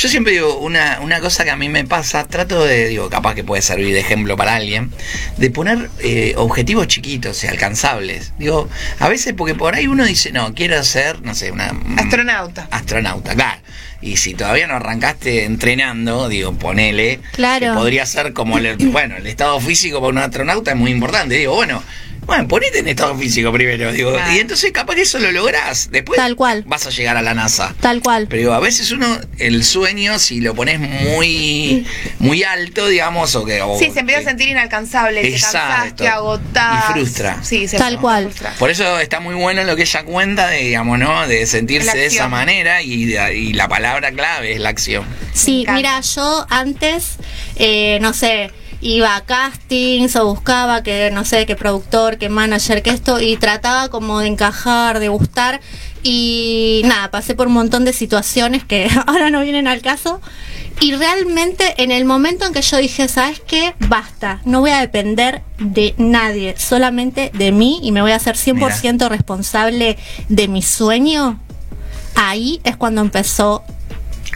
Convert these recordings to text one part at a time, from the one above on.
Yo siempre digo, una, una cosa que a mí me pasa, trato de, digo, capaz que puede servir de ejemplo para alguien, de poner eh, objetivos chiquitos y alcanzables. Digo, a veces porque por ahí uno dice, no, quiero ser, no sé, una... Astronauta. Astronauta, claro. Y si todavía no arrancaste entrenando, digo, ponele. Claro. Que podría ser como el, bueno, el estado físico para un astronauta es muy importante. Digo, bueno, bueno, ponete en estado físico primero, digo. Claro. Y entonces capaz que eso lo lográs. Después Tal cual. vas a llegar a la NASA. Tal cual. Pero digo, a veces uno, el sueño, si lo pones muy, muy alto, digamos, o que. o Sí, se empieza a sentir inalcanzable, te Exacto. cansaste, agotás. Y frustra. Sí, se Tal cual. frustra. Por eso está muy bueno lo que ella cuenta de, digamos, ¿no? De sentirse de esa manera y, y la palabra clave es la acción. Sí, mira, yo antes, eh, no sé, iba a castings o buscaba que, no sé, qué productor, qué manager, que esto, y trataba como de encajar, de gustar. Y nada, pasé por un montón de situaciones que ahora no vienen al caso. Y realmente en el momento en que yo dije, ¿sabes qué? Basta, no voy a depender de nadie, solamente de mí y me voy a hacer 100% responsable de mi sueño, ahí es cuando empezó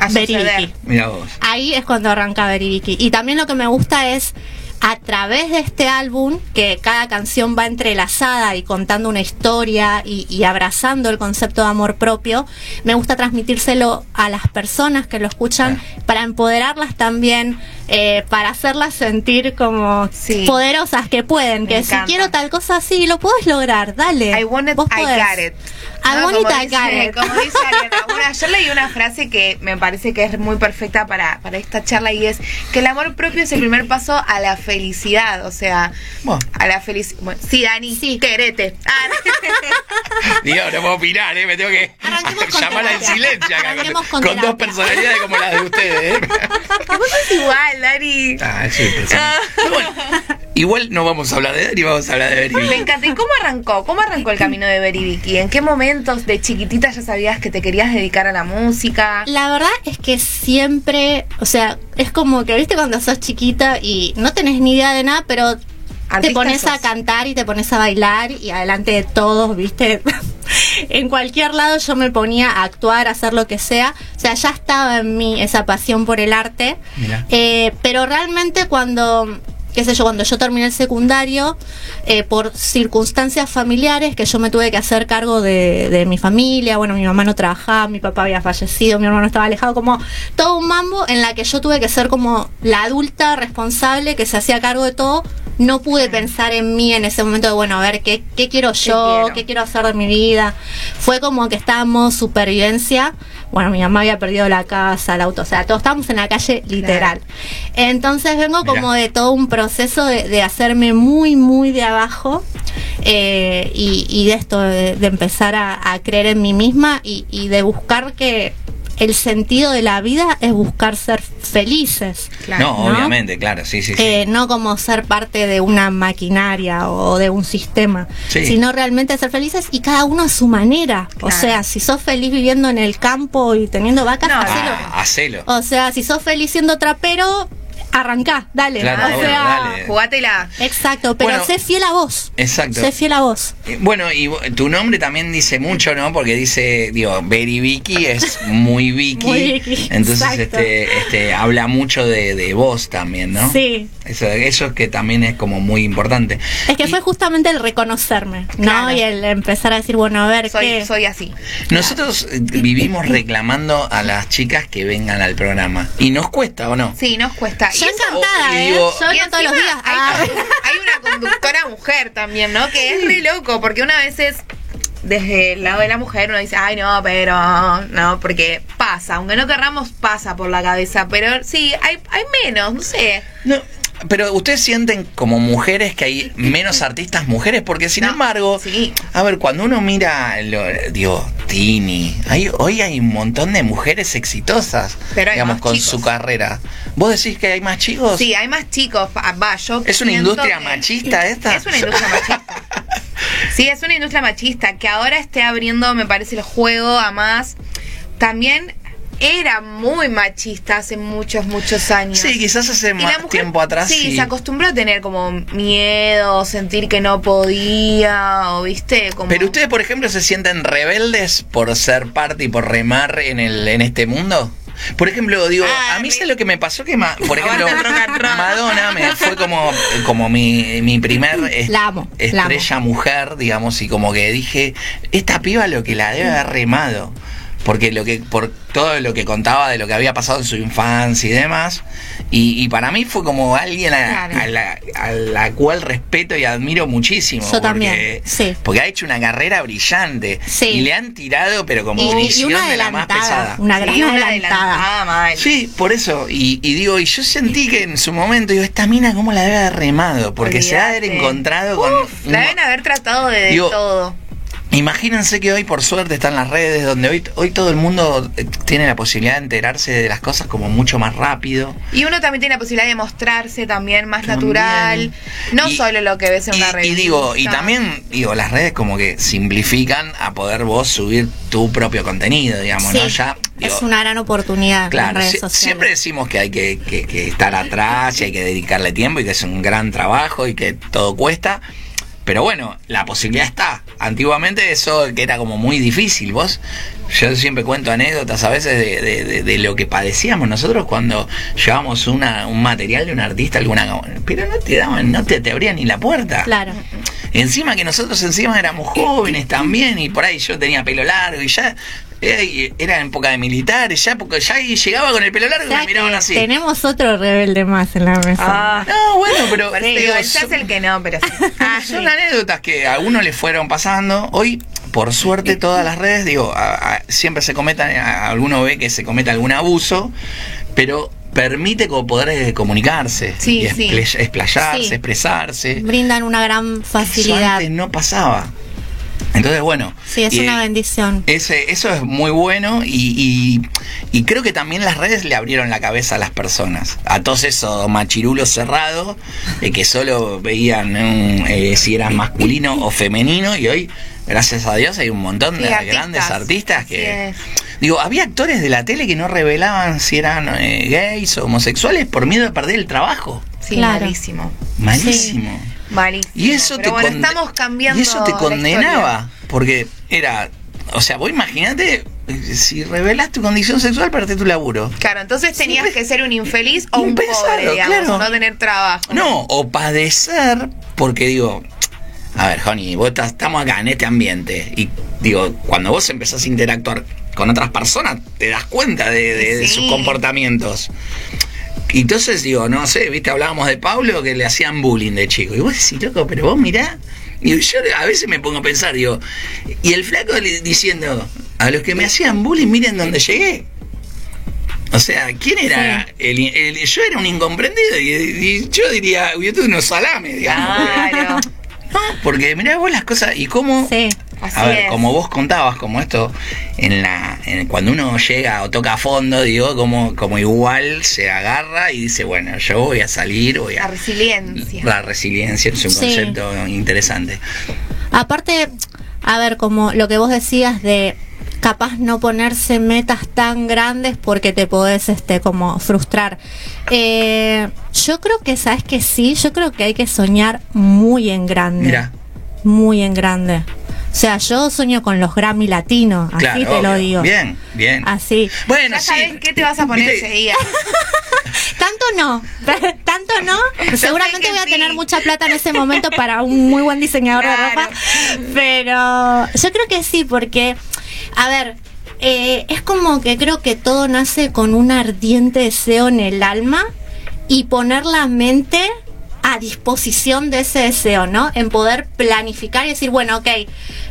A Beribiki. suceder. Mira vos. Ahí es cuando arranca Beribiki. Y también lo que me gusta es a través de este álbum, que cada canción va entrelazada y contando una historia y, y abrazando el concepto de amor propio, me gusta transmitírselo a las personas que lo escuchan para empoderarlas también, eh, para hacerlas sentir como Sí. poderosas que pueden, Me que si encanta. quiero tal cosa así, lo puedes lograr, dale. I want it, Vos I podés. got it. I ¿No? want it, Como I dice- got it. Como dice Ariana. Bueno, ayer leí una frase que me parece que es muy perfecta para, para esta charla y es que el amor propio es el primer paso a la felicidad. O sea, Bueno. a la felicidad. Bueno, sí, Dani, Sí. querete. Ah, Digo, no puedo opinar, ¿eh? Me tengo que Arranquemos con llamar al silencio acá. Arranquemos Con, con con dos personalidades como las de ustedes, ¿eh? Vos sos igual, Dani. Ah, sí. Pero bueno, igual no vamos a hablar de Dari, vamos a hablar de Beribiki. Me encanta. ¿Y cómo arrancó? ¿Cómo arrancó el camino de Beribiki? ¿En qué momentos de chiquitita ya sabías que te querías dedicar a la música? La verdad es que siempre, o sea, es como que, viste, cuando sos chiquita y no tenés ni idea de nada, pero te pones a cantar y te pones a bailar y adelante de todos, viste. en cualquier lado yo me ponía a actuar, a hacer lo que sea. O sea, ya estaba en mí esa pasión por el arte. Eh, pero realmente cuando, qué sé yo, cuando yo terminé el secundario, eh, por circunstancias familiares que yo me tuve que hacer cargo de, de mi familia, bueno, mi mamá no trabajaba, mi papá había fallecido, mi hermano estaba alejado, como todo un mambo en la que yo tuve que ser como la adulta responsable que se hacía cargo de todo. No pude pensar en mí en ese momento de, bueno, a ver, ¿qué, qué quiero yo? quiero? ¿Qué quiero hacer de mi vida? Fue como que estábamos supervivencia. Bueno, mi mamá había perdido la casa, el auto, o sea, todos estábamos en la calle literal. Entonces vengo Mirá. como de todo un proceso de, de hacerme muy, muy de abajo eh, y, y de esto, de, de empezar a, a creer en mí misma y, y de buscar que el sentido de la vida es buscar ser felices. Claro. no, ¿no? obviamente, claro, sí, sí, sí. Eh, no como ser parte de una maquinaria o de un sistema, Sí. sino realmente ser felices y cada uno a su manera. O sea, si sos feliz viviendo en el campo y teniendo vacas, No, hacelo. ah, hacelo. O sea, si sos feliz siendo trapero, arrancá, dale. Claro, o sea, dale. Jugátela. exacto, pero Bueno, sé fiel a vos. Exacto. Sé fiel a vos. Bueno, y tu nombre también dice mucho, ¿no? Porque dice, digo, Very Vicky es muy Vicky. Muy Vicky, Entonces, exacto. este, este, habla mucho de, de vos también, ¿no? Sí. Eso, eso es que también es como muy importante. Es que Y fue justamente el reconocerme, ¿no? Claro. Y el empezar a decir, bueno, a ver, Soy, ¿qué? soy así. Nosotros eh, vivimos reclamando a las chicas que vengan al programa. ¿Y nos cuesta o no? Sí, nos cuesta. Yo Y eso- encantada, ¿eh? digo- Yo todos los días. Hay, Ah. hay una conductora mujer también, ¿no? Que es re loco, porque una vez es desde el lado de la mujer uno dice, ay no, pero no, porque pasa, aunque no querramos, pasa por la cabeza, pero sí, hay, hay menos, no sé. No, pero ustedes sienten como mujeres que hay menos artistas mujeres, porque sin No, embargo, sí. a ver, cuando uno mira, lo, digo, Tini, hay, hoy hay un montón de mujeres exitosas, Pero hay digamos, con chicos. su carrera. ¿Vos decís que hay más chicos? Sí, hay más chicos, pa- va, yo ¿Es una industria machista esta? Es una industria machista. Sí, es una industria machista que ahora esté abriendo, me parece, el juego a más. También era muy machista hace muchos, muchos años. Sí, quizás hace más mujer, tiempo atrás. Sí, sí. se acostumbró a tener como miedo, sentir que no podía, o viste, como. Pero ustedes, por ejemplo, se sienten rebeldes por ser parte y por remar en el en este mundo. Por ejemplo, digo, Ah, a mí me- sé lo que me pasó que, ma- por ejemplo. Madonna me fue como, como mi, mi primer es- La amo, la estrella mujer, digamos, y como que dije, esta piba lo que la debe haber remado. Porque lo que, por todo lo que contaba de lo que había pasado en su infancia y demás. Y, y para mí fue como alguien a, Claro. a la, a la cual respeto y admiro muchísimo. Yo porque- también, sí. Porque ha hecho una carrera brillante. Sí. Y le han tirado, pero como Y, una de la más pesada. una gran Sí, una adelantada. adelantada mal. Sí, por eso. Y, y digo, y yo sentí que en su momento, digo, esta mina, ¿cómo la debe haber remado? Porque se ha de haber encontrado con. La deben haber tratado de, todo. Imagínense que hoy, por suerte, están las redes donde hoy, hoy todo el mundo eh, tiene la posibilidad de enterarse de las cosas como mucho más rápido. Y uno también tiene la posibilidad de mostrarse también más También. natural. No Y- solo lo que ves en Y, una y revista. digo, y también, digo, las redes como que simplifican a poder vos subir tu propio contenido, digamos, Sí, ¿no? Ya, digo, es una gran oportunidad Claro, en redes si- sociales. siempre decimos que hay que, que- que estar atrás y hay que dedicarle tiempo y que es un gran trabajo y que todo cuesta. Pero bueno, la posibilidad está. Antiguamente eso que era como muy difícil. Vos, yo siempre cuento anécdotas a veces de, de- de- de lo que padecíamos nosotros cuando llevábamos una, un material de un artista, alguna pero no te daban, no te, te abrían ni la puerta. Claro. Encima que nosotros encima éramos jóvenes también y por ahí yo tenía pelo largo y ya era en época de militares, ya porque ya ahí llegaba con el pelo largo y me miraban así. Tenemos otro rebelde más en la mesa. Ah, No, bueno, pero eso digo, son- es el que no, pero sí. Ah, son anécdotas que a uno le fueron pasando. Hoy, por suerte, todas las redes, digo, a- a- siempre se cometan, a- alguno ve que se cometa algún abuso, pero permite como poder comunicarse Sí, y sí. expla- explayarse, Sí. expresarse. Brindan una gran Eso facilidad. antes no pasaba. Entonces, bueno. Sí, es y- una bendición. ese, eso es muy bueno y, y- y creo que también las redes le abrieron la cabeza a las personas, a todos esos machirulos cerrados de que solo veían mm, eh, si eras masculino o femenino y hoy, gracias a Dios, hay un montón de Sí, artistas. grandes artistas que... Digo, había actores de la tele que no revelaban si eran eh, gays o homosexuales por miedo de perder el trabajo. Sí, Claro. malísimo. Malísimo. Malísimo. Y eso Pero te bueno, estamos cambiando. Y eso te condenaba, porque era, o sea, vos imagínate eh, si revelas tu condición sexual perdés tu laburo. Claro, entonces tenías Sí, que ser un infeliz o un Impensado, pobre, digamos, claro. no tener trabajo. No, o padecer, porque digo, a ver, Honey, vos estás- estamos acá en este ambiente y digo, cuando vos empezás a interactuar con otras personas, te das cuenta de, de- de Sí. sus comportamientos. Y entonces digo, no sé, viste, hablábamos de Pablo que le hacían bullying de chico. Y vos decís, loco, pero vos mirá. Y yo a veces me pongo a pensar, digo, y el flaco diciendo, a los que me hacían bullying, miren dónde llegué. O sea, ¿quién era? El, el- yo era un incomprendido y, y yo diría, yo tuve unos salames, digamos. Claro. No, porque mirá vos las cosas y cómo... Sí. Así A ver, es. como vos contabas, como esto, en la, en- cuando uno llega o toca a fondo, digo, como, como igual se agarra y dice, bueno, yo voy a salir, voy La a... resiliencia. La resiliencia es un Sí. concepto interesante. Aparte, a ver, como lo que vos decías de capaz no ponerse metas tan grandes porque te podés este como frustrar. Eh, yo creo que sabes que sí, yo creo que hay que soñar muy en grande. Mira, Muy en grande. O sea, yo sueño con los Grammy latinos, así claro, te lo digo. Bien, bien. Así. Bueno, Ya sí. sabes qué te vas a poner ese día. Tanto no, tanto no. Seguramente voy a sí. tener mucha plata en ese momento para un muy buen diseñador de ropa. Pero yo creo que sí, porque, a ver, eh, es como que creo que todo nace con un ardiente deseo en el alma y poner la mente a disposición de ese deseo, ¿no? En poder planificar y decir, bueno, ok,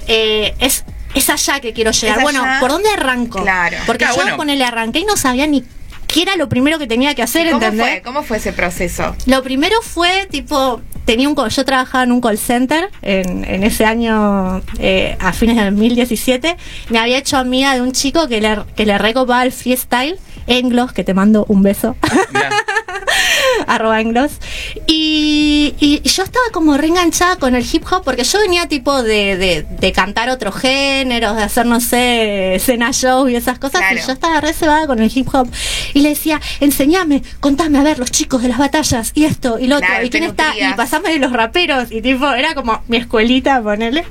eh, es, es allá que quiero llegar. Bueno. ¿por dónde arranco? Claro. Porque Claro, yo bueno. con el arranqué y no sabía ni qué era lo primero que tenía que hacer, ¿Cómo ¿entendés? fue? ¿Cómo fue ese proceso? Lo primero fue tipo, tenía un, co- yo trabajaba en un call center en, en ese año, eh, a fines de 2017, me había hecho amiga de un chico que le, que le recopaba el freestyle, Englos, que te mando un beso. mirá. arroba englos. Y, y yo estaba como reenganchada con el hip hop porque yo venía tipo de, de, de cantar otros géneros, de hacer, no sé, escena show y esas cosas. Y yo estaba reservada con el hip hop. Y le decía, enséñame, contame a ver los chicos de las batallas y esto y lo otro. Y quién está, y pasame de los raperos. Y tipo, era como mi escuelita, ponele.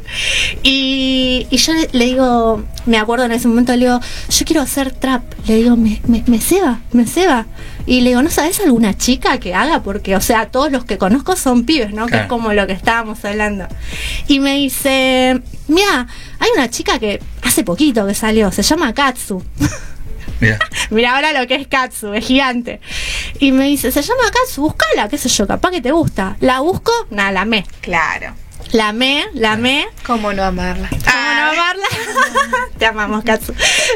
Y, y yo le, le digo, me acuerdo en ese momento, le digo, yo quiero hacer trap. Le digo, me, me, me ceba, me ceba. Y le digo, ¿no sabes alguna chica que haga? Porque, o sea, todos los que conozco son pibes, ¿no? Que es como lo que estábamos hablando. Y me dice, mira, hay una chica que hace poquito que salió, se llama Katsu. Mira. Mira ahora lo que es Katsu, es gigante. Y me dice, se llama Katsu, buscala, qué sé yo, capaz que te gusta. La busco, nada, la me. Claro. La me, la me. ¿Cómo no amarla? ¿Cómo Te amamos, Katsu.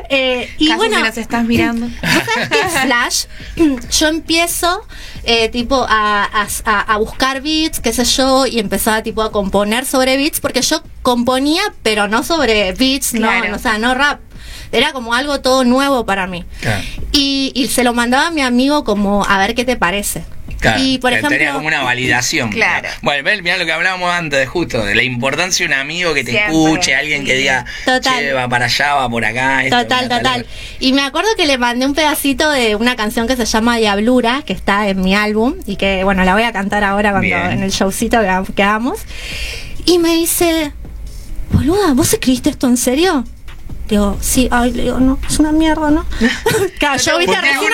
Eh, y Caso, bueno, si nos estás mirando. ¿Vos es Flash? Yo empiezo eh, tipo a, a- a- a buscar beats, qué sé yo, y empezaba tipo a componer sobre beats, porque yo componía, pero no sobre beats, Claro. no, o sea, no rap. Era como algo todo nuevo para mí. Claro. Y, y se lo mandaba a mi amigo como a ver qué te parece. Claro, y por ejemplo, tenía como una validación. Claro. Bueno, ves, mirá lo que hablábamos antes de justo, de la importancia de un amigo que te Siempre, escuche, alguien que diga, Total. che, va para allá, va por acá. esto, Total, mira, total. Y me acuerdo que le mandé un pedacito de una canción que se llama Diablura, que está en mi álbum, y que, bueno, la voy a cantar ahora cuando, Bien. en el showcito que, que hagamos. Y me dice, boluda, ¿vos escribiste esto en serio? Digo, sí, ay, le digo, no, es una mierda, ¿no? claro, yo, viste, ¿Por qué recién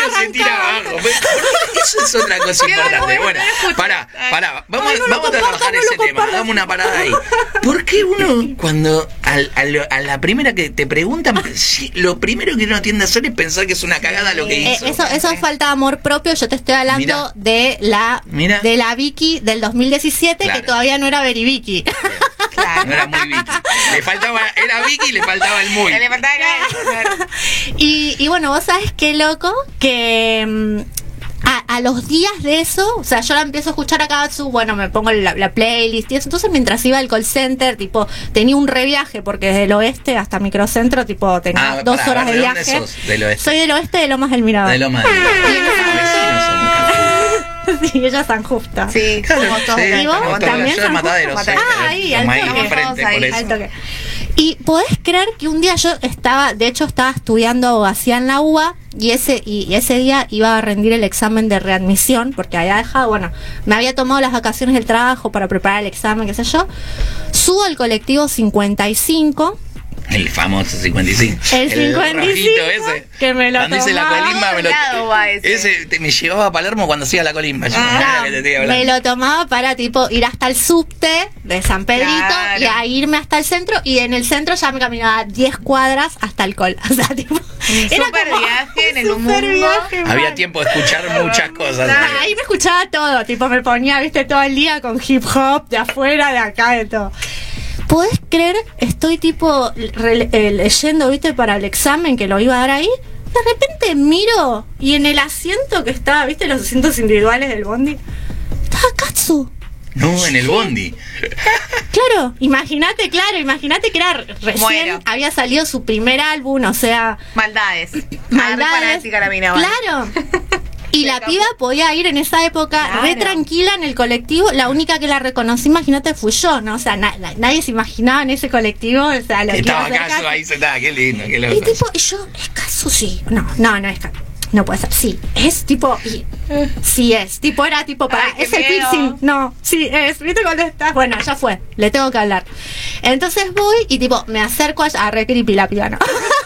Eso es otra cosa importante. bueno, pará, pará. Vamos, no vamos a trabajar ese tema. Dame una parada ahí. ¿Por qué uno, cuando al- a, lo- a la primera que te preguntan, lo primero que uno tiende a hacer es pensar que es una cagada lo que Eh, hizo? eso, eso es falta de amor propio. Yo te estoy hablando de la Mira. de la Vicky del 2017 Claro. que todavía no era. Claro. No era muy Vicky. Le faltaba, era Vicky y le faltaba el muy. Le faltaba claro. y, y bueno, vos sabés qué loco que mm, a, a los días de eso, o sea, yo la empiezo a escuchar a Katsu, bueno, me pongo la, la playlist y eso. Entonces, mientras iba al call center, tipo, tenía un reviaje porque desde el oeste hasta Microcentro, tipo, tenía Ah, dos pará, horas de ¿de dónde viaje. sos? Del oeste. Soy del oeste de Lomas del Mirador. De lo más. Vecinos somos. sí, ella es San Justa. Sí, somos todos ¿También yo Mataderos. pero Ah, ahí, al toque. Ahí. Al. Y podés creer que un día yo estaba, de hecho estaba estudiando abogacía en la UBA y ese, y, y ese día iba a rendir el examen de readmisión porque había dejado, bueno, me había tomado las vacaciones del trabajo para preparar el examen, qué sé yo. Subo al colectivo 55 El famoso 55. El 55, rojito ese. que me lo Cuando hice la tomaba. colimba, me lo. ese. Ese te- me llevaba a Palermo cuando hacía la colimba. Ah, te me lo tomaba para tipo ir hasta el subte de San Pedrito Claro. y a irme hasta el centro y en el centro ya me caminaba 10 cuadras hasta el col. O sea, tipo, era como viaje en el mundo. viaje, Había tiempo de escuchar muchas cosas. Ah, ahí me escuchaba todo, tipo me ponía, viste, todo el día con hip hop, de afuera, de acá, de todo. ¿Podés creer? Estoy tipo eh, leyendo, viste, para el examen que lo iba a dar ahí. De repente miro y en el asiento que estaba, viste, los asientos individuales del bondi, estaba Katsu. No, en el bondi. Claro, imagínate, claro, imagínate que era recién, Muero. había salido su primer álbum, o sea, Maldades. maldades. Claro. Y la piba podía ir en esa época re Claro. tranquila en el colectivo. La única que la reconocí, imagínate, fui yo, ¿no? O sea, na- na- nadie se imaginaba en ese colectivo. O sea, lo que Estaba Casu. ahí sentada, qué lindo, qué Y loco. tipo, y yo, ¿es Casu? Sí. No, no, no es Casu. No puede ser. Sí, es tipo. y- sí es. Tipo, era tipo para. Ay, es el miedo. piercing. No, sí es. ¿Viste cuando estás? Bueno, ya fue. Le tengo que hablar. Entonces voy y tipo, me acerco a. a re creepy la piba, ¿no?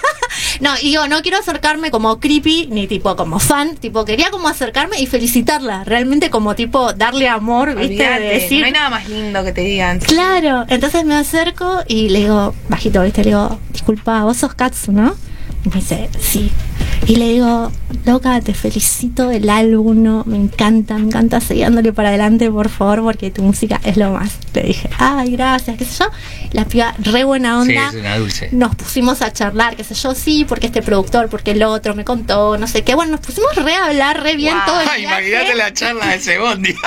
No, y digo, no quiero acercarme como creepy ni tipo como fan, tipo quería como acercarme y felicitarla, realmente como tipo darle amor, ¿viste? De decir, No hay nada más lindo que te digan. Claro, entonces me acerco y le digo, bajito, ¿viste? Le digo, disculpa, vos sos Katsu, ¿no? Y me dice, sí. Y le digo, loca, te felicito el álbum, ¿no? me encanta, me encanta, siguiéndole para adelante, por favor, porque tu música es lo más. Le dije, ay, gracias, qué sé yo. La piba, re buena Sí, onda. es una dulce. Nos pusimos a charlar, qué sé yo, sí, porque este productor, porque el otro me contó, no sé qué. Bueno, nos pusimos re a hablar, re bien todo el Ay, imagínate la charla de ese bondi.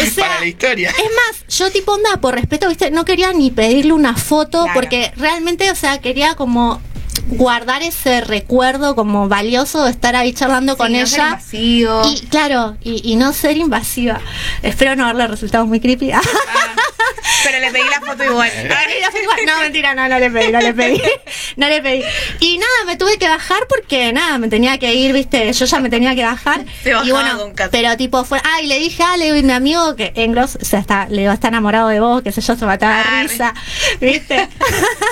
O sea, Para la historia. Es más, yo tipo onda, por respeto, viste, no quería ni pedirle una foto Claro. porque realmente, o sea, quería como guardar ese recuerdo como valioso de estar ahí charlando Sí, con no ella. Y claro, y, y no ser invasiva. Espero no haberle resultado muy creepy. Ah, pero le pedí la foto igual. no, mentira, no, no le pedí, no le pedí. No le pedí. Y nada, me tuve que bajar porque nada, me tenía que ir, viste, yo ya me tenía que bajar. Se y bueno, pero tipo fue, ay, le dije a Ale, mi amigo que Englos, o sea, está, le digo, está enamorado de vos, que sé yo, se mataba Ah, de risa, viste.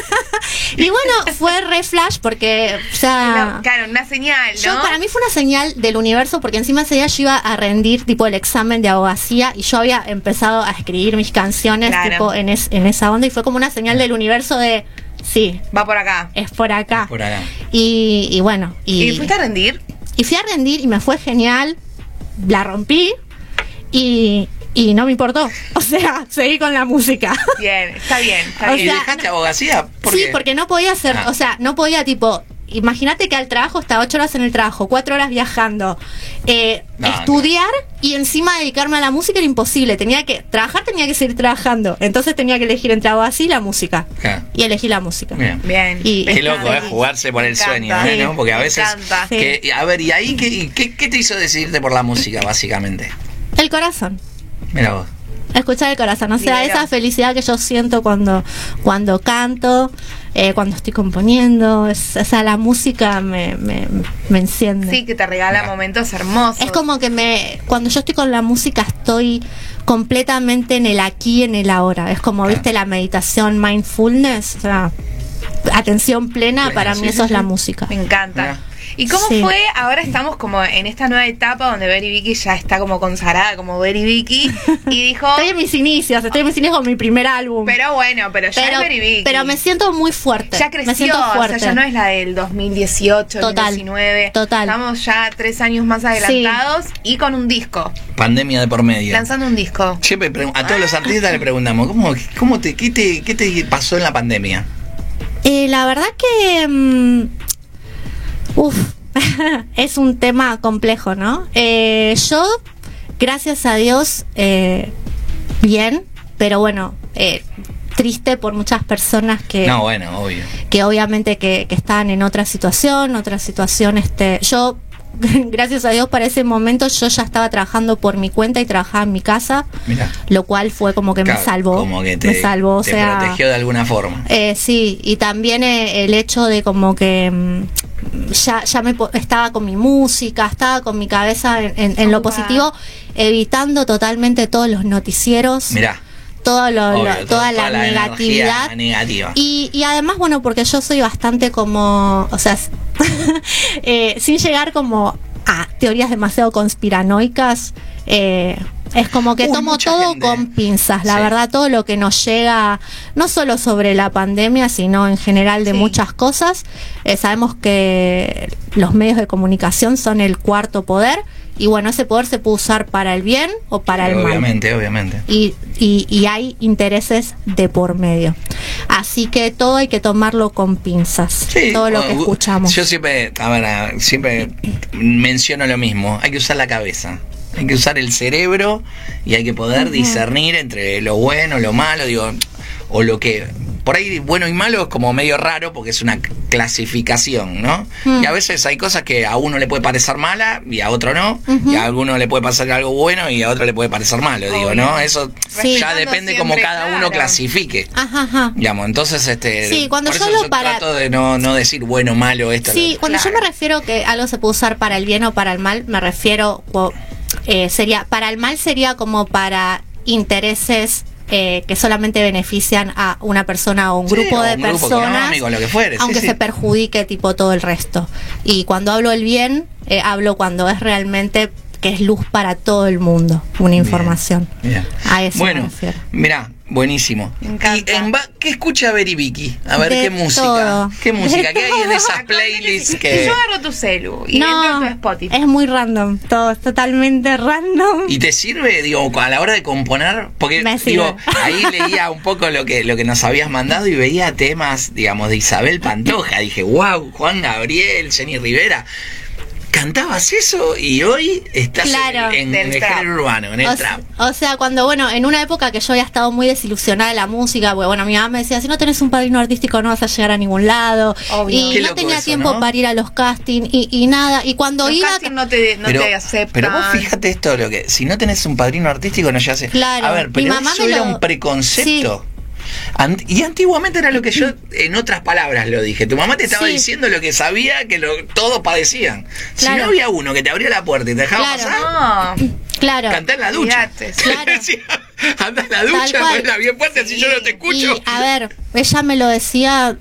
y bueno, fue re flash porque, o sea, Claro, una señal, ¿no? yo, para mí fue una señal del universo porque encima ese día yo iba a rendir tipo el examen de abogacía y yo había empezado a escribir mis canciones Claro. tipo en, es- en esa onda y fue como una señal del universo de sí, Va por acá. es por acá. Por acá. Y, y bueno, y, ¿Y fuiste a rendir? y fui a rendir y me fue genial, la rompí y, y no me importó. O sea, seguí con la música. Bien, está bien, está O ¿Y bien. sea, dejaste abogacía? ¿Por sí, qué? porque no podía hacer, Ah. o sea, no podía tipo, imagínate que al trabajo estaba ocho horas en el trabajo, cuatro horas viajando, eh, No, estudiar y encima dedicarme a la música era imposible. Tenía que trabajar, tenía que seguir trabajando. Entonces tenía que elegir entre así y la música. Claro. Y elegí la música. Bien. Bien. Y- Qué Está loco, ¿eh? bien. Jugarse por el encanta. sueño, ¿eh? Sí. ¿no? Porque a veces... que- a ver, ¿y ahí qué, qué, qué te hizo decidirte por la música, básicamente? El corazón. Mira vos. Escuchar el corazón, o sea, esa felicidad que yo siento cuando, cuando canto, eh, cuando estoy componiendo, es, o sea, la música me, me, me enciende. Sí, que te regala Mira. momentos hermosos. Es como que me, cuando yo estoy con la música estoy completamente en el aquí, en el ahora. Es como, Claro. viste, la meditación mindfulness, o sea, atención plena, Plena, para sí, mí sí, eso es la música. Me encanta. Mira. ¿Y cómo Sí. fue? Ahora estamos como en esta nueva etapa donde Berry Vicky ya está como consagrada como Berry Vicky y dijo, Estoy en mis inicios, estoy en mis inicios con mi primer álbum. pero bueno, pero ya pero, es Berry Vicky. pero me siento muy fuerte. ya creció, me siento o fuerte. sea, ya no es la del 2018, Total, 2019. total. Estamos ya tres años más adelantados y con un disco, Pandemia de por medio. lanzando un disco. Siempre a todos los artistas le preguntamos, ¿cómo, cómo te, qué, te, ¿qué te pasó en la pandemia? La verdad que. mm, uf, es un tema complejo, ¿no? Eh, yo, gracias a Dios, eh, bien, pero bueno, eh, triste por muchas personas que, No, bueno, obvio. que obviamente que, que están en otra situación, otra situación, este, yo. Gracias a Dios para ese momento yo ya estaba trabajando por mi cuenta y trabajaba en mi casa, Mira. lo cual fue como que Claro, me salvó. Como que te, me salvó, o te sea, protegió de alguna forma. eh, sí, y también eh, el hecho de como que mm, ya, ya me po- estaba con mi música, estaba con mi cabeza en, en- en lo positivo, evitando totalmente todos los noticieros, Mirá. todo lo- lo- obvio, toda, toda la, negatividad. negativa. Y, y además, bueno, porque yo soy bastante como, o sea, eh, sin llegar como a teorías demasiado conspiranoicas, eh, es como que Uy, tomo todo gente. con pinzas, la Sí. verdad, todo lo que nos llega, no solo sobre la pandemia, sino en general de Sí. muchas cosas. Eh, sabemos que los medios de comunicación son el cuarto poder y bueno, ese poder se puede usar para el bien o para el mal obviamente, obviamente. y, y, y hay intereses de por medio. Así que todo hay que tomarlo con pinzas. Sí, todo lo que escuchamos. Yo siempre, a ver, siempre menciono lo mismo. Hay que usar la cabeza. Hay que usar el cerebro y hay que poder discernir entre lo bueno, lo malo, digo, o lo que por ahí bueno y malo es como medio raro porque es una clasificación, ¿no? Mm. Y a veces hay cosas que a uno le puede parecer mala y a otro no, y a alguno le puede pasar algo bueno y a otro le puede parecer malo, digo, ¿no? Eso Sí. ya depende como cada uno clasifique. Ajá, ajá. Digamos, entonces este Sí, cuando por yo eso hablo para- trato de no, no decir bueno, malo, esto. Sí, lo- cuando yo me refiero que algo se puede usar para el bien o para el mal, me refiero, o, eh, sería, para el mal sería como para intereses eh, que solamente benefician a una persona o un grupo de un personas, económico, lo que fuere, sí, aunque sí. se perjudique tipo todo el resto. Y cuando hablo el bien, eh, hablo cuando es realmente que es luz para todo el mundo, una información. bien. A eso me Bueno, refiero. mira, buenísimo. Me encanta. ¿Y en ba- qué escucha Beri Vicky? A ver De qué música. todo. ¿Qué música? De ¿Qué hay en esas playlists que yo agarro tu celu y tu Spotify. es muy random, todo es totalmente random. ¿Y te sirve, digo, a la hora de componer? Porque, Me sirve. digo, ahí leía un poco lo que, lo que nos habías mandado y veía temas, digamos, de Isabel Pantoja. Dije, wow, Juan Gabriel, Jenny Rivera. Cantabas eso y hoy estás Claro. en, el género urbano, en el O, trap. o sea, cuando, bueno, en una época que yo había estado muy desilusionada de la música, porque, bueno, mi mamá me decía, si no tenés un padrino artístico no vas a llegar a ningún lado. Obvio. Y Qué no tenía eso, tiempo ¿no? para ir a los castings y, y nada. Y cuando Los iba... castings no te, no pero, te aceptan. pero vos fíjate esto, lo que si no tenés un padrino artístico no ya hace. Claro, A ver, mi pero mamá eso me era lo- un preconcepto. Ant- y antiguamente era lo que yo, en otras palabras, lo dije. Tu mamá te estaba Sí. diciendo lo que sabía que lo, todos padecían. Si no había uno que te abría la puerta y te dejaba Claro. pasar, No. Claro. cantá en la ducha. Claro. Anda en la ducha, cual. ponela bien fuerte si yo no te escucho. Y a ver, ella me lo decía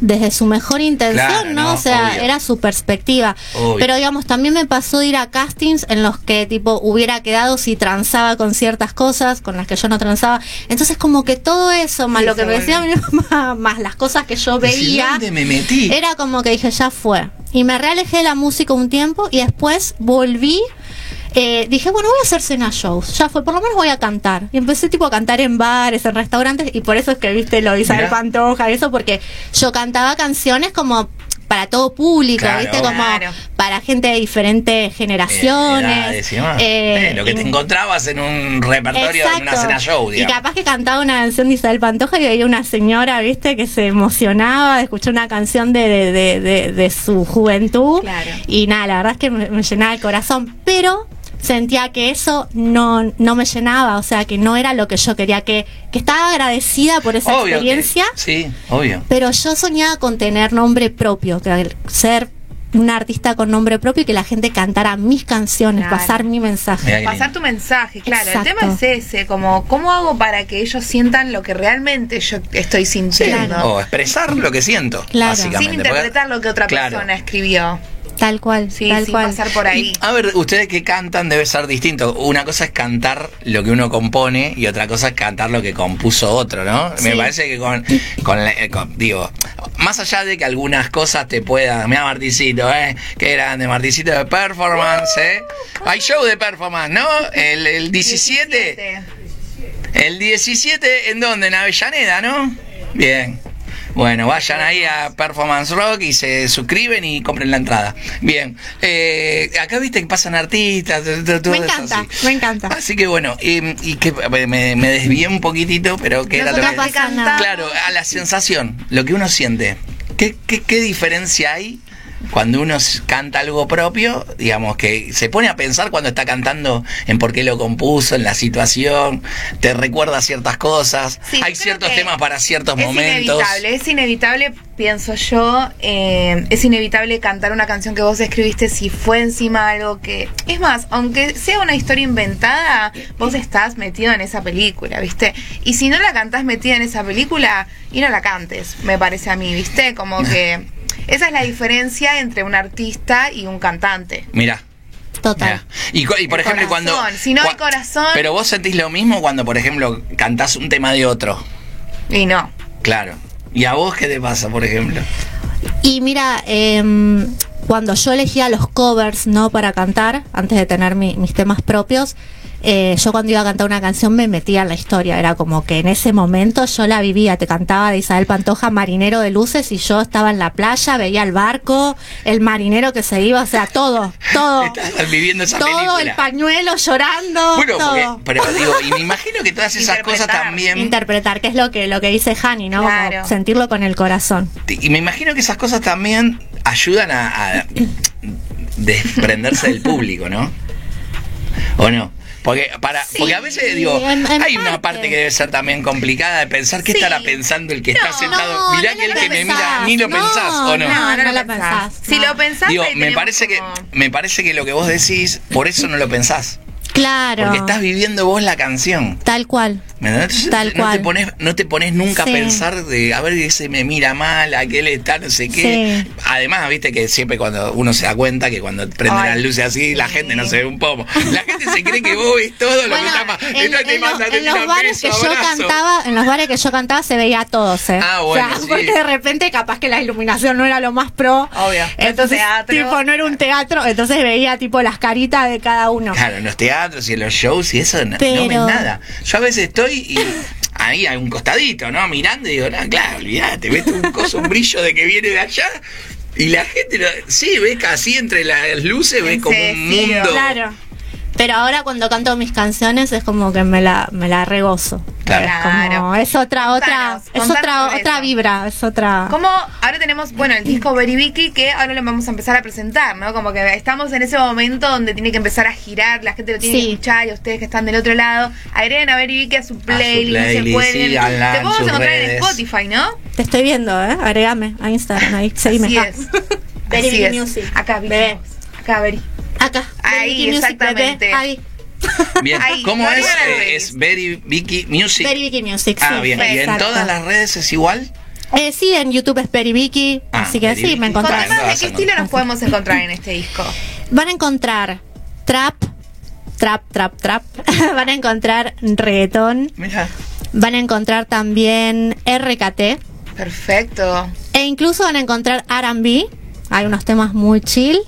desde su mejor intención, Claro, ¿no? no, O sea, obvio. era su perspectiva. Obvio. Pero digamos, también me pasó de ir a castings en los que tipo hubiera quedado si transaba con ciertas cosas con las que yo no transaba. Entonces como que todo eso, más Sí, lo que me decía mi mamá, más las cosas que yo veía, ¿Dónde me metí? era como que dije, ya fue. Y me realejé de la música un tiempo y después volví. Eh, dije, bueno, voy a hacer cena shows. Ya fue, por lo menos voy a cantar. Y empecé tipo a cantar en bares, en restaurantes. Y por eso es que viste lo de Isabel Mirá. Pantoja, eso, porque yo cantaba canciones como para todo público, Claro, viste, como claro. para gente de diferentes generaciones. Edades y demás. Eh, Eh, lo que te y- encontrabas en un repertorio, en una Exacto. cena show, Y digamos. capaz que cantaba una canción de Isabel Pantoja y veía una señora, viste, que se emocionaba de escuchar una canción de, de, de, de- de su juventud. Claro. Y nada, la verdad es que me, me llenaba el corazón. Pero sentía que eso no, no me llenaba, o sea, que no era lo que yo quería, que, que estaba agradecida por esa Obvio que- experiencia. sí, obvio. Pero yo soñaba con tener nombre propio, que ser una artista con nombre propio y que la gente cantara mis canciones, Claro. pasar mi mensaje. Pasar tu mensaje, claro. Exacto. El tema es ese, como, ¿cómo hago para que ellos sientan lo que realmente yo estoy Sí, sintiendo? O expresar lo que siento, Claro. básicamente. Sin interpretar lo que otra Claro. persona escribió. Tal cual, Sí, tal sin cual. pasar por ahí. A ver, ustedes que cantan debe ser distinto. Una cosa es cantar lo que uno compone y otra cosa es cantar lo que compuso otro, ¿no? Me parece que con, con la- eh, con- digo, más allá de que algunas cosas te puedan, mira Marticito, ¿eh? Qué grande, Marticito de performance, ¿eh? Hay show de performance, ¿no? El, el 17, el 17, ¿en dónde? En Avellaneda, ¿no? Bien. Bueno, vayan ahí a Performance Rock y se suscriben y compren la entrada. Bien. Eh, acá viste que pasan artistas. todo Me encanta, así. me encanta. Así que bueno, y, y que me, me desvié un poquitito, pero que era lo que... Claro, a la sensación, lo que uno siente. ¿Qué, qué, qué diferencia hay cuando uno canta algo propio? Digamos, que se pone a pensar cuando está cantando en por qué lo compuso, en la situación, te recuerda ciertas cosas, Sí, hay ciertos temas para ciertos es momentos. inevitable, es inevitable, pienso yo, eh, es inevitable cantar una canción que vos escribiste si fue encima algo que... Es más, aunque sea una historia inventada, vos estás metido en esa película, ¿viste? Y si no la cantás metida en esa película, y no la cantes, me parece a mí, ¿viste? Como que... Esa es la diferencia entre un artista y un cantante. Mira. Total. Y, por El ejemplo, cuando. corazón. Si no hay corazón- Pero vos sentís lo mismo cuando, por ejemplo, cantás un tema de otro. Y no. Claro. ¿Y a vos qué te pasa, por ejemplo? Y mira, em, cuando yo elegía los covers, ¿no? Para cantar, antes de tener mi- mis temas propios, eh, yo cuando iba a cantar una canción me metía en la historia. Era como que en ese momento yo la vivía. Te cantaba de Isabel Pantoja, Marinero de Luces, y yo estaba en la playa, veía el barco, el marinero que se iba, o sea, todo, todo. Estás viviendo esa Todo, película. el pañuelo llorando, Bueno, porque, todo. pero digo, y me imagino que todas esas cosas también. Interpretar, que es lo que, lo que dice Hani, ¿no? Como sentirlo con el corazón. Y me imagino que esas cosas también ayudan a, a desprenderse del público, ¿no? ¿O no? Porque, para, Sí, porque a veces digo, en- en hay una parte. parte que debe ser también complicada de pensar qué Sí. estará pensando el que está No, sentado. Mirá no que el que me mira, pensás. ni lo No, pensás, ¿o no? no. lo pensás, Si no. lo pensás, Digo, me parece que como- me parece que lo que vos decís, por eso no lo pensás. Claro. Porque estás viviendo vos la canción. Tal cual. ¿Me entendés? Entonces, Tal no cual. te pones, no te pones nunca Sí. a pensar de a ver ese me mira mal, aquel está no sé qué. Sí. Además, viste que siempre cuando uno se da cuenta que cuando prenden las luces así, la gente no se ve un pomo. La gente se cree que vos ves todo lo Bueno, que está en, los, en bares que yo abrazo. cantaba, en los bares que yo cantaba se veía a todos, ¿eh? Ah, bueno, o sea, sí. porque de repente capaz que la iluminación no era lo más pro. Obvio. Entonces, Teatro. tipo, no era un teatro, entonces veía tipo las caritas de cada uno. Claro, en los teatros y en los shows y eso no, no ves Pero- nada. Yo a veces estoy y ahí hay un costadito, ¿no? Mirando y digo, no, claro, olvídate, ves un coso, un brillo de que viene de allá Y la gente, lo- sí, ves casi entre las luces, ves como un mundo. Claro. Pero ahora cuando canto mis canciones es como que me la, me la regozo. Claro. Es como, es otra, otra, es otra, otra eso. vibra, es otra. Como ahora tenemos, bueno, el disco Very Vicky que ahora lo vamos a empezar a presentar, ¿no? Como que estamos en ese momento donde tiene que empezar a girar, la gente lo tiene Sí. que escuchar y ustedes que están del otro lado, agreguen a Very Vicky a su playlist, se pueden. te podemos encontrar en. Spotify, ¿no? Te estoy viendo, ¿eh? Agregame a Instagram, ahí, seguime. Así Ah. es. Así Vicky es. Music. Acá. Acá, Very. Acá. Ahí, Music, exactamente. bebé, Ahí. Bien, ¿cómo es? Eh, es Very Vicky Music. Very Vicky Music, ah, sí. bien. ¿Y en exacto. todas las redes es igual? Eh, sí, en YouTube es Very Vicky, Ah, así que sí, Vicky. me encontrás. Contanos de qué estilo nos podemos encontrar en este disco. Van a encontrar trap, trap, trap, trap. Van a encontrar reggaetón. Mira. Van a encontrar también RKT. Perfecto. E incluso van a encontrar RB. Hay unos temas muy chill.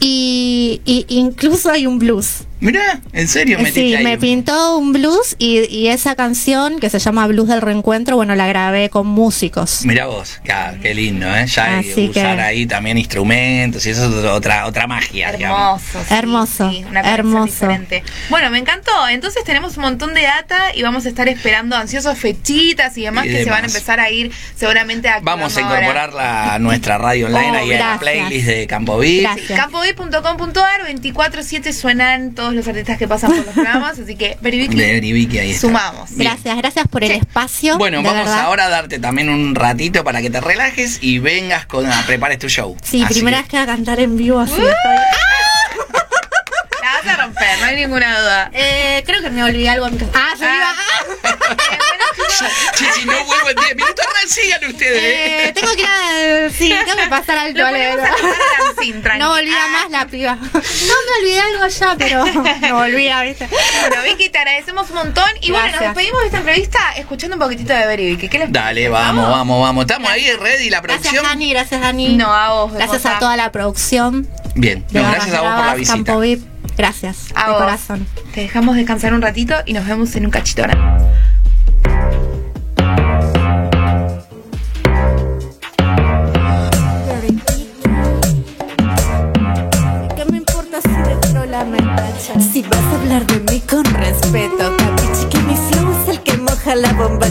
Y, y incluso hay un blues. Mira, en serio, metiste Sí, ahí me un- pintó un blues y, y esa canción que se llama Blues del Reencuentro, bueno, la grabé con músicos. Mira vos, qué, qué lindo, ¿eh? Ya hay Así usar que- ahí también instrumentos y eso es otra otra magia. Hermoso. sí, Hermoso, sí, una hermoso. diferente. Bueno, me encantó. Entonces tenemos un montón de data y vamos a estar esperando ansiosos fechitas y demás Y que se van a empezar a ir seguramente a Vamos a incorporarla a nuestra radio online Oh, ahí a la playlist de Campo Beat. Gracias. Campovi.com.ar 24-7 suenan todos los artistas que pasan por los programas, así que De Vicky ahí está. sumamos. Bien. Gracias, gracias por el espacio. Bueno, vamos verdad. ahora a darte también un ratito para que te relajes y vengas con a prepares tu show. Sí, Así primera que- vez que voy a cantar en vivo así. Uh. estoy- La vas a romper, no hay ninguna duda. Eh, creo que me olvidé algo en mi casa. Ah, yo iba. Chichi, no vuelvo en 10 minutos. Ahora sigan ustedes. Eh, tengo que ir a. Sí, tengo que pasar al a a. No olvida Ah. más la piba. No me olvidé algo ya, pero no olvida, ¿viste? Bueno, Vicky, te agradecemos un montón. Y bueno, nos Gracias. despedimos de esta entrevista escuchando un poquitito de Very Vicky. ¿Qué les Dale, vamos, vamos, vamos. Estamos ahí, ready, la Gracias, producción. Dani, gracias, Dani. No, a vos. Gracias a toda la producción. Bien, no, gracias a vos por la visita. Campo VIP. Gracias, A de vos. corazón. Te dejamos descansar un ratito y nos vemos en un cachito ahora.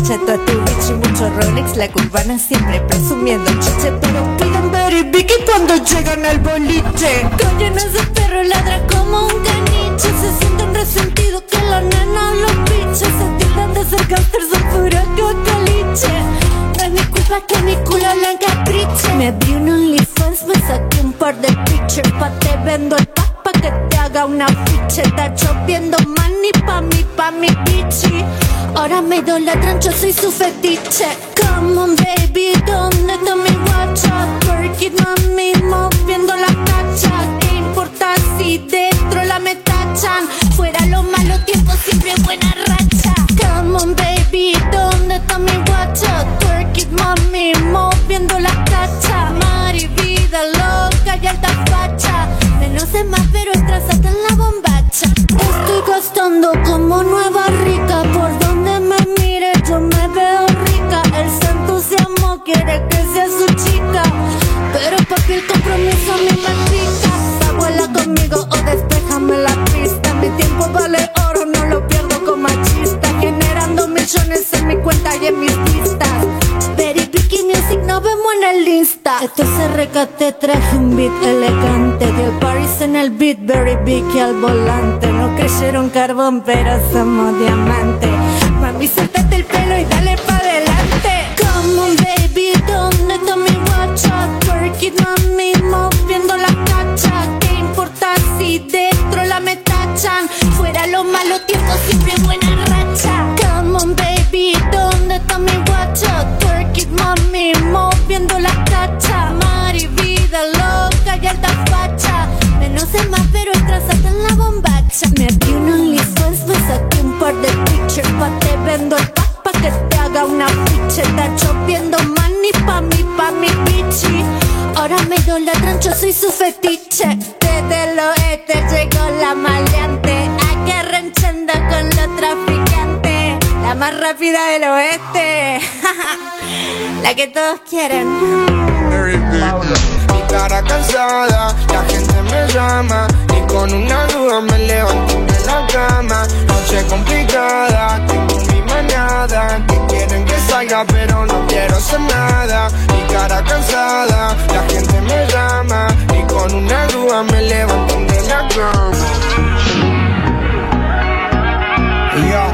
Bombacha, tu bichi mucho Rolex, la cubana siempre presumiendo chiche, pero piden Vicky cuando llegan al boliche. Callen a ese perro, ladra como un caniche, se sienten resentidos que la nena los bichos se tildan de ser gangster, son pura caliche. No es mi culpa que mi culo la encapriche. Me abrí un OnlyFans, me saqué un par de pictures, pa' te vendo el pa' haga una ficha. Está choviendo money pa' mí, pa' mi bichi. Ahora me idolatran, yo soy su fetiche. Come on, baby, ¿dónde está mi guacha? Work it, mami, moviendo la cacha. ¿Qué importa si dentro la me tachan? Fuera los malos tiempos, siempre como nueva rica. Por donde me mire, yo me veo rica. Santo se amó, quiere que sea su chica. Pero papi, el compromiso a mí me pica. Abuela conmigo o despejame la pista. Mi tiempo vale oro, no lo pierdo con machista. Generando millones en mi cuenta y en mis pistas. Very Picky Music, nos vemos en el Insta. Esto es RKT, traje un beat elegante. De Paris en el beat, Very Vicky al volante. No creyeron carbón, pero somos diamante. Mami, suéltate el pelo y dale pa' su fetiche. Desde el oeste llegó la maleante. Aquí arranchando con los traficantes. La más rápida del oeste. la que todos quieren. Mi cara cansada, la gente me llama y con una duda me levanto de la cama. Noche complicada, tengo mi manada, que quieren salga pero no quiero hacer nada. Mi cara cansada, la gente me llama y con una duda me levanto de la cama. Yo,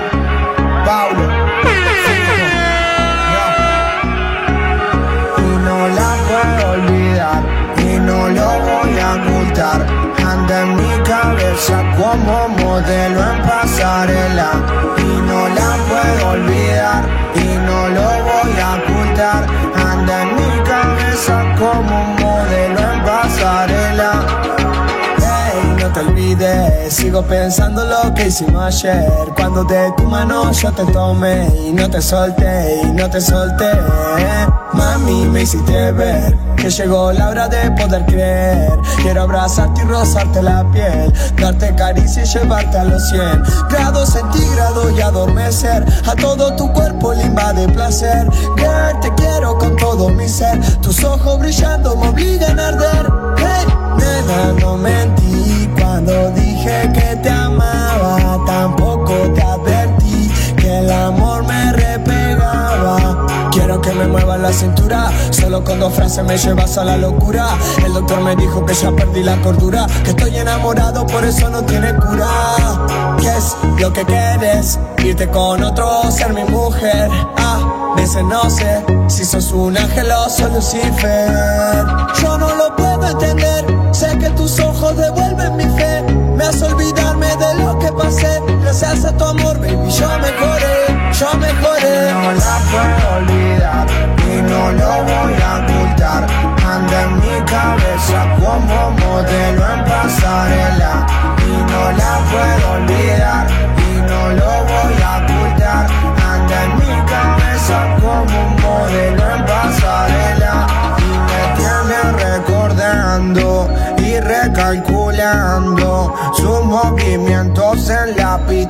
Paulo. y no la puedo olvidar y no lo voy a ocultar. Anda en mi cabeza como modelo en pasarela pensando lo que hicimos ayer. Cuando de tu mano yo te tomé y no te solté y no te solté. Mami, me hiciste ver que llegó la hora de poder creer. Quiero abrazarte y rozarte la piel, darte caricia y llevarte a los 100 grados centígrados y adormecer. A todo tu cuerpo le invade placer. Girl, te quiero con todo mi ser. Tus ojos brillando me obligan a arder. Hey, no mentí cuando dije que te amaba. Tampoco te advertí que el amor me repegaba. Quiero que me mueva la cintura, solo con dos frases me llevas a la locura. El doctor me dijo que ya perdí la cordura, que estoy enamorado, por eso no tiene cura. ¿Qué es lo que quieres? Irte con otro, ser mi mujer. Ah, veces no sé si sos un ángel o sos Lucifer. Yo no lo puedo entender, sé que tus ojos devuelven mi fe.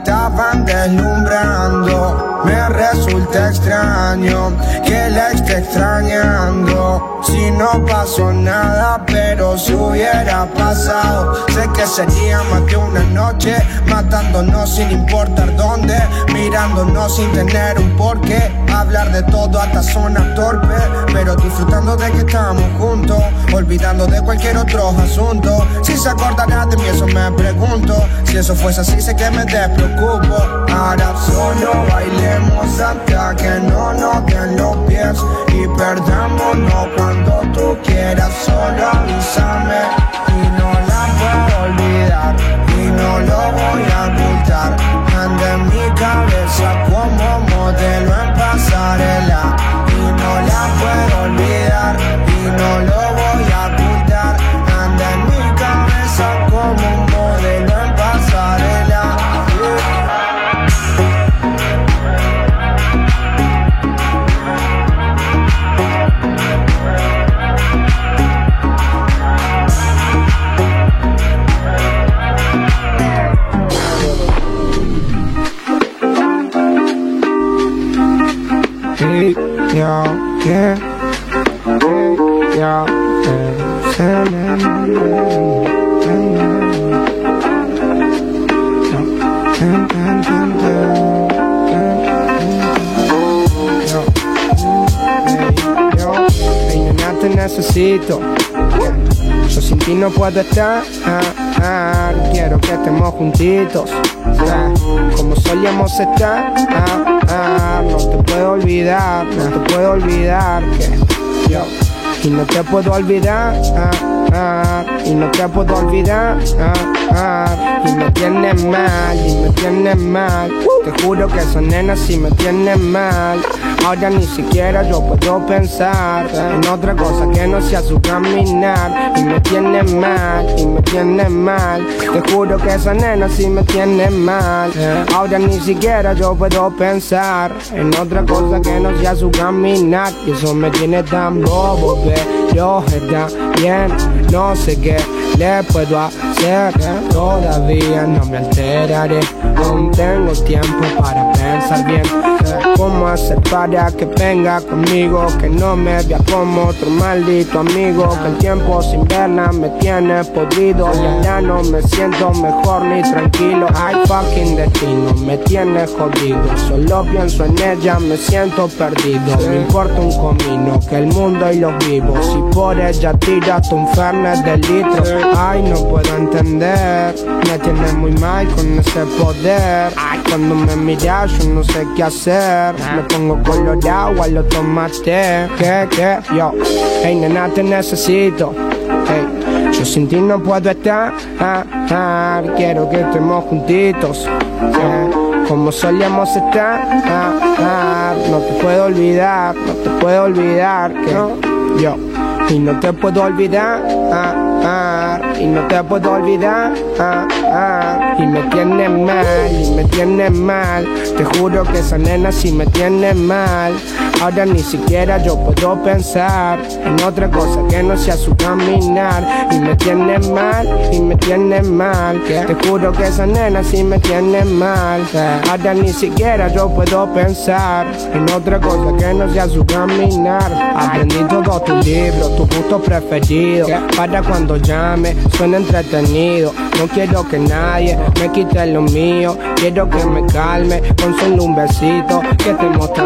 Van deslumbrando. Me resulta extraño que la esté extrañando. Si no pasó nada, si hubiera pasado, sé que sería más de una noche, matándonos sin importar dónde, mirándonos sin tener un porqué, hablar de todo hasta zona torpe, pero disfrutando de que estamos juntos, olvidando de cualquier otro asunto. Si se acordará de mí, eso me pregunto. Si eso fuese así, sé que me despreocupo. Ahora solo bailemos hasta que no nos den los pies y perdámonos puedo estar. ah, ah, quiero que estemos juntitos. ah, como solíamos estar. no te puedo olvidar, no te puedo olvidar que yo. Y no te puedo olvidar. Y no te puedo olvidar. ah, ah, y me tienes mal, y me tienes mal. Te juro que esa nena sí me tiene mal. Ahora ni siquiera yo puedo pensar en otra cosa que no sea su caminar. Y me tiene mal, y me tiene mal. Te juro que esa nena sí me tiene mal. Ahora ni siquiera yo puedo pensar en otra cosa que no sea su caminar. Y eso me tiene tan bobo, pero está bien. No sé qué le puedo hacer. Todavía no me alteraré. Aún tengo tiempo para pensar bien cómo hacer para que venga conmigo, que no me vea como otro maldito amigo, que el tiempo sin verla me tiene podrido y ya no me siento mejor ni tranquilo. Ay fucking destino, me tiene jodido, solo pienso en ella, me siento perdido. Me importa un comino, que el mundo y los vivos, si por ella tiras un fernet de litro, ay no puedo entender, me tiene muy mal con ese poder. Ay, cuando me miras yo no sé qué hacer, me pongo colorado a lo tomate. Que, que, yo, hey nena te necesito, hey, yo sin ti no puedo estar, ah, ah, quiero que estemos juntitos. eh, como solíamos estar, ah, no te puedo olvidar, no te puedo olvidar que yo y no te puedo olvidar, y no te puedo olvidar, ah, ah, y me tiene mal, y me tiene mal, te juro que esa nena sí me tiene mal. Ahora ni siquiera yo puedo pensar en otra cosa que no sea su caminar. Y me tiene mal, y me tiene mal. Te juro que esa nena sí me tiene mal. Ahora ni siquiera yo puedo pensar en otra cosa que no sea su caminar. Aprendí todos tus libros, tu gusto preferido. Para cuando llame, suena entretenido. No quiero que nadie me quite lo mío. Quiero que me calme con solo un besito. Que estemos tranquilos,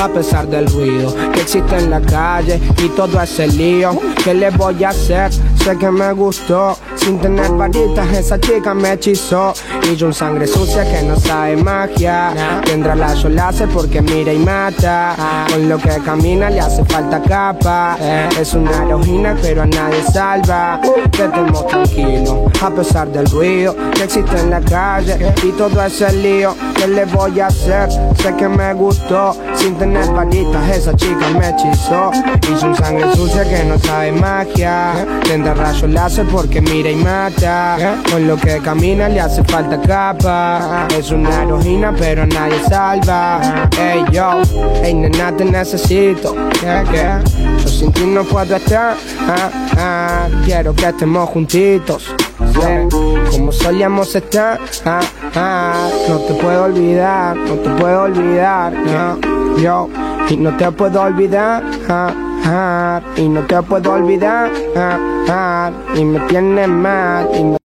a pesar del ruido que existe en la calle y todo ese lío. ¿Qué le voy a hacer? Sé que me gustó. Sin tener varitas, esa chica me hechizó. Y yo un sangre sucia que no sabe magia. Tendrá la láser porque mira y mata. Con lo que camina le hace falta capa. Es una heroína, pero a nadie salva. Que estemos tranquilos, a pesar del ruido que existe en la calle y todo ese lío. ¿Qué le voy a hacer? Sé que me gustó. Sin tener varitas, esa chica me hechizó. Hizo un sangre sucia que no sabe magia. Tendrá rayos láser porque mira y mata. Con lo que camina le hace falta capa. Es una heroína, pero nadie salva. Ey yo, ey nena, te necesito. Yo sin ti no puedo estar. Ah, ah, quiero que estemos juntitos. Como solíamos estar. Ah, no te puedo olvidar, no te puedo olvidar. No, yo, y no te puedo olvidar. Ah, ah, y no te puedo olvidar. Ah, y me tienes mal. Y me